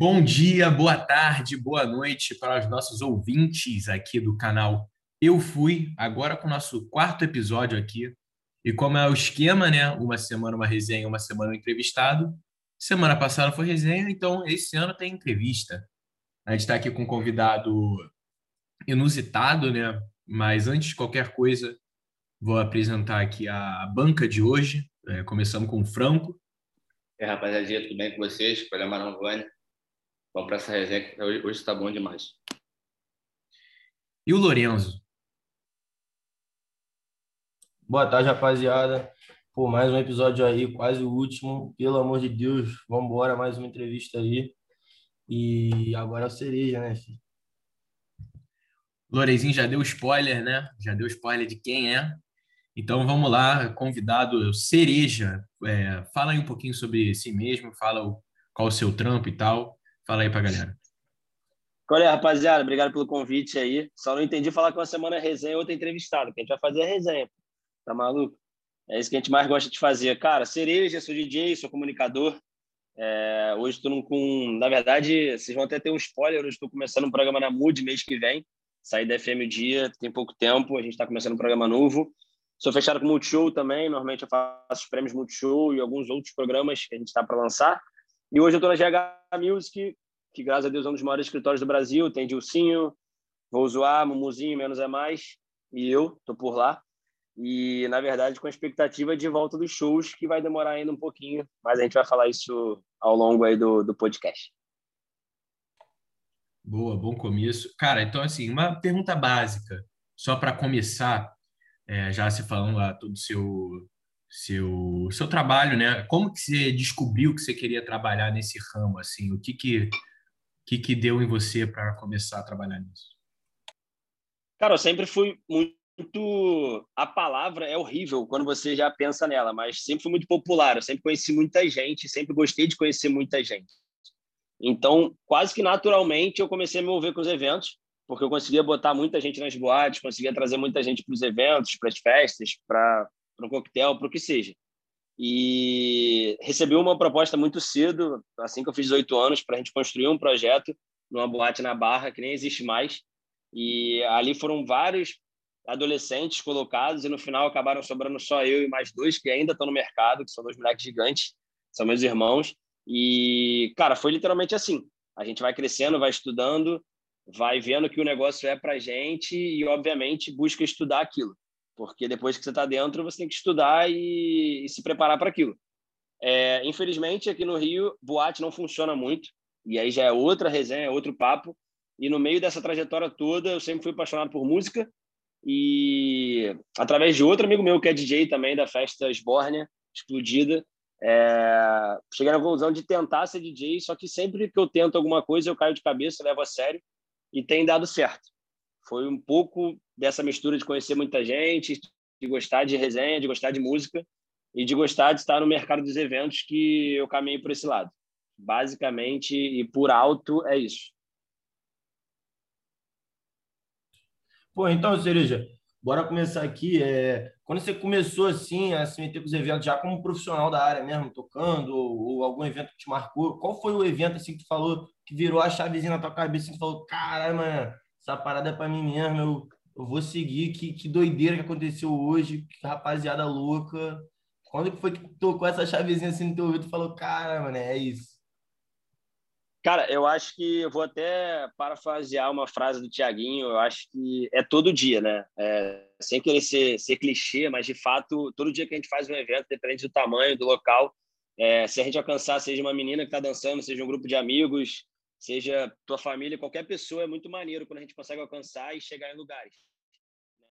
Bom dia, boa tarde, boa noite para os nossos ouvintes aqui do canal Eu Fui, agora com o nosso quarto episódio aqui. E como é o esquema, né? Uma semana uma resenha, uma semana um entrevistado. Semana passada foi resenha, então esse ano tem entrevista. A gente está aqui com um convidado inusitado, né? Mas antes de qualquer coisa, vou apresentar aqui a banca de hoje. É, começamos com o Franco. É, rapaziada, tudo bem com vocês? Programa Marão Vamos para essa resenha que hoje está bom demais. E o Lorenzo? Boa tarde, rapaziada. Por mais um episódio aí, quase o último. Pelo amor de Deus, vamos embora, mais uma entrevista aí. E agora é o cereja, né, filho? Lorezinho já deu spoiler, né? Já deu spoiler de quem é. Então vamos lá, convidado Cereja. É, fala aí um pouquinho sobre si mesmo, fala o, qual o seu trampo e tal. Fala aí pra galera. Qual é, rapaziada? Obrigado pelo convite aí. Só não entendi falar que uma semana é resenha e outra entrevistado, que a gente vai fazer a resenha. Tá maluco? É isso que a gente mais gosta de fazer. Cara, Cereja, sou DJ, sou comunicador. É, hoje estou com. Na verdade, vocês vão até ter um spoiler. Hoje estou começando um programa na Mood mês que vem. Saí da FM o dia, tem pouco tempo. A gente está começando um programa novo. Sou fechado com Multishow também. Normalmente eu faço os prêmios Multishow e alguns outros programas que a gente está para lançar. E hoje eu estou na GH Music, que graças a Deus é um dos maiores escritórios do Brasil. Tem Dilcinho, Vou Zoar, Mumuzinho, Menos é Mais. E eu estou por lá e na verdade com a expectativa de volta dos shows que vai demorar ainda um pouquinho, mas a gente vai falar isso ao longo aí do, do podcast. Boa, bom começo. Cara, então assim, uma pergunta básica, só para começar, é, já se falando lá todo o seu, seu, seu trabalho, né? Como que você descobriu que você queria trabalhar nesse ramo, assim? O que que, que, que deu em você para começar a trabalhar nisso? Cara, eu sempre fui muito. A palavra é horrível quando você já pensa nela, mas sempre foi muito popular. Eu sempre conheci muita gente, sempre gostei de conhecer muita gente. Então, quase que naturalmente, eu comecei a me envolver com os eventos, porque eu conseguia botar muita gente nas boates, conseguia trazer muita gente para os eventos, para as festas, para um coquetel, para o que seja. E recebi uma proposta muito cedo, assim que eu fiz 18 anos, para a gente construir um projeto numa boate na Barra, que nem existe mais. E ali foram vários adolescentes colocados e no final acabaram sobrando só eu e mais dois que ainda estão no mercado, que são dois moleques gigantes, são meus irmãos. E, cara, foi literalmente assim. A gente vai crescendo, vai estudando, vai vendo que o negócio é para gente e, obviamente, busca estudar aquilo. Porque depois que você está dentro, você tem que estudar e, e se preparar para aquilo. É, infelizmente, aqui no Rio, boate não funciona muito. E aí já é outra resenha, é outro papo. E no meio dessa trajetória toda, eu sempre fui apaixonado por música e através de outro amigo meu que é DJ também da festa Esbórnia, explodida, é... cheguei na conclusão de tentar ser DJ, só que sempre que eu tento alguma coisa eu caio de cabeça, levo a sério e tem dado certo. Foi um pouco dessa mistura de conhecer muita gente, de gostar de resenha, de gostar de música e de gostar de estar no mercado dos eventos que eu caminhei por esse lado. Basicamente e por alto é isso. Pô, então, Cereja, bora começar aqui. É, quando você começou assim a se meter com os eventos, já como profissional da área mesmo, tocando, ou, ou, algum evento que te marcou, qual foi o evento assim que tu falou, que virou a chavezinha na tua cabeça e falou, caralho, mano, essa parada é pra mim mesmo, eu, eu vou seguir, que, que doideira que aconteceu hoje, que rapaziada louca. Quando foi que tocou essa chavezinha assim no teu ouvido e falou, cara, mano, é isso? Cara, eu acho que eu vou até parafrasear uma frase do Tiaguinho. Eu acho que é todo dia, né? É, sem querer ser, ser clichê, mas de fato, todo dia que a gente faz um evento, depende do tamanho, do local, é, se a gente alcançar, seja uma menina que está dançando, seja um grupo de amigos, seja tua família, qualquer pessoa, é muito maneiro quando a gente consegue alcançar e chegar em lugares.